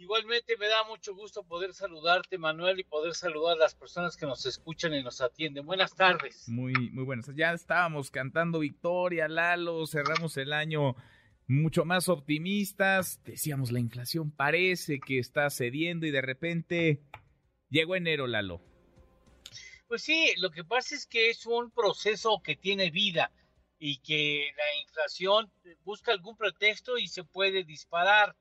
Igualmente me da mucho gusto poder saludarte, Manuel, y poder saludar a las personas que nos escuchan y nos atienden. Buenas tardes. Muy, muy buenas. Ya estábamos cantando victoria, Lalo, cerramos el año mucho más optimistas. Decíamos, la inflación parece que está cediendo y de repente llegó enero, Lalo. Pues sí, lo que pasa es que es un proceso que tiene vida y que la inflación busca algún pretexto y se puede disparar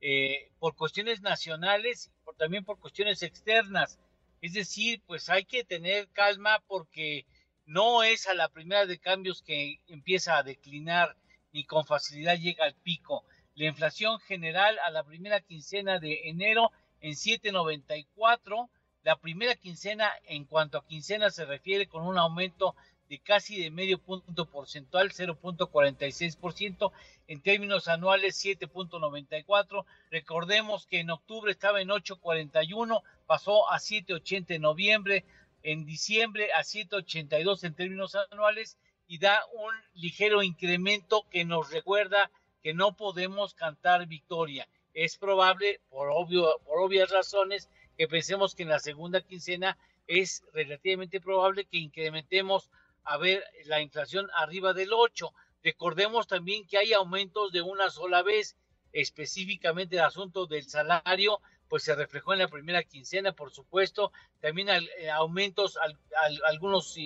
eh, por cuestiones nacionales por, también por cuestiones externas. Es decir, pues hay que tener calma porque no es a la primera de cambios que empieza a declinar ni con facilidad llega al pico. La inflación general a la primera quincena de enero en 7.94, la primera quincena en cuanto a quincena se refiere con un aumento de casi de medio punto porcentual, 0.46%, en términos anuales 7.94. Recordemos que en octubre estaba en 8.41, pasó a 7.80 en noviembre, en diciembre a 7.82 en términos anuales y da un ligero incremento que nos recuerda que no podemos cantar victoria. Es probable, por, obvio, por obvias razones, que pensemos que en la segunda quincena es relativamente probable que incrementemos a ver la inflación arriba del 8. Recordemos también que hay aumentos de una sola vez, específicamente el asunto del salario, pues se reflejó en la primera quincena, por supuesto, también eh, aumentos, al, algunos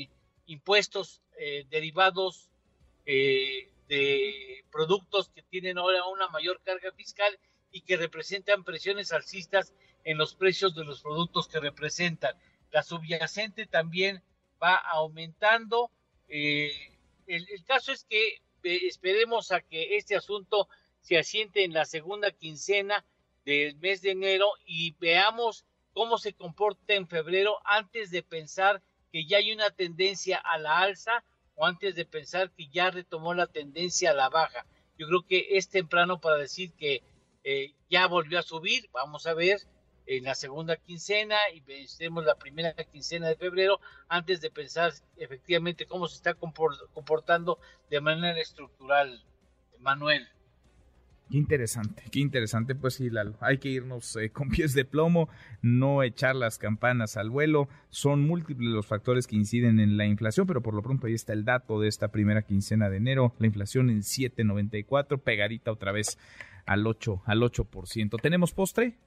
impuestos eh, derivados eh, de productos que tienen ahora una mayor carga fiscal y que representan presiones alcistas en los precios de los productos que representan. La subyacente también va aumentando. Eh, el, caso es que eh, esperemos a que este asunto se asiente en la segunda quincena del mes de enero y veamos cómo se comporta en febrero antes de pensar que ya hay una tendencia a la alza o antes de pensar que ya retomó la tendencia a la baja. Yo creo que es temprano para decir que eh, ya volvió a subir, vamos a ver, en la segunda quincena y vencemos la primera quincena de febrero antes de pensar efectivamente cómo se está comportando de manera estructural, Manuel. Qué interesante, qué interesante. Pues sí, Lalo, hay que irnos eh, con pies de plomo, no echar las campanas al vuelo. Son múltiples los factores que inciden en la inflación, pero por lo pronto ahí está el dato de esta primera quincena de enero. La inflación en 7.94, pegadita otra vez al 8, al 8%. ¿Tenemos postre?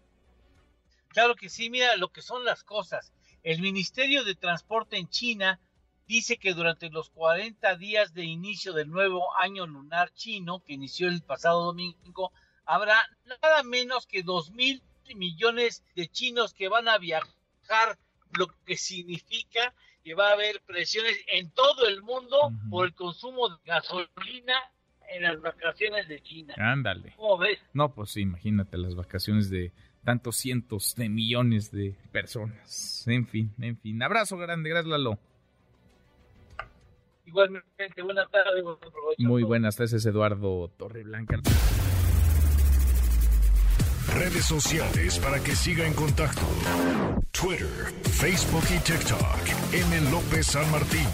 Claro que sí, mira lo que son las cosas. El Ministerio de Transporte en China dice que durante los 40 días de inicio del nuevo año lunar chino, que inició el pasado domingo, habrá nada menos que 2 mil millones de chinos que van a viajar, lo que significa que va a haber presiones en todo el mundo por el consumo de gasolina en las vacaciones de China. Ándale. ¿Cómo ves? No, pues imagínate las vacaciones de tantos cientos de millones de personas. En fin, en fin. Abrazo grande, gracias Lalo. Igualmente, buenas tardes. Muy buenas tardes, Eduardo Torreblanca. Redes sociales para que siga en contacto: Twitter, Facebook y TikTok. M. López San Martín.